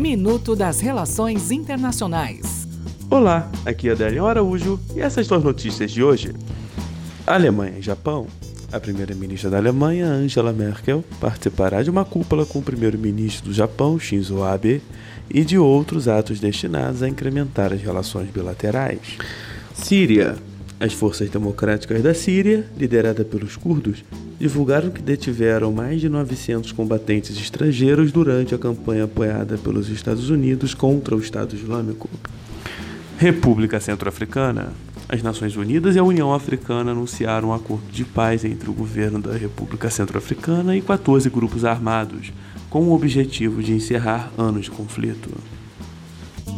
Minuto das Relações Internacionais. Olá, aqui é Adélio Araújo e essas são as notícias de hoje. Alemanha e Japão. A primeira-ministra da Alemanha, Angela Merkel, participará de uma cúpula com o primeiro-ministro do Japão, Shinzo Abe, e de outros atos destinados a incrementar as relações bilaterais. Síria. As forças democráticas da Síria, lideradas pelos curdos, divulgaram que detiveram mais de 900 combatentes estrangeiros durante a campanha apoiada pelos Estados Unidos contra o Estado Islâmico. República Centro-Africana. As Nações Unidas e a União Africana anunciaram um acordo de paz entre o governo da República Centro-Africana e 14 grupos armados, com o objetivo de encerrar anos de conflito.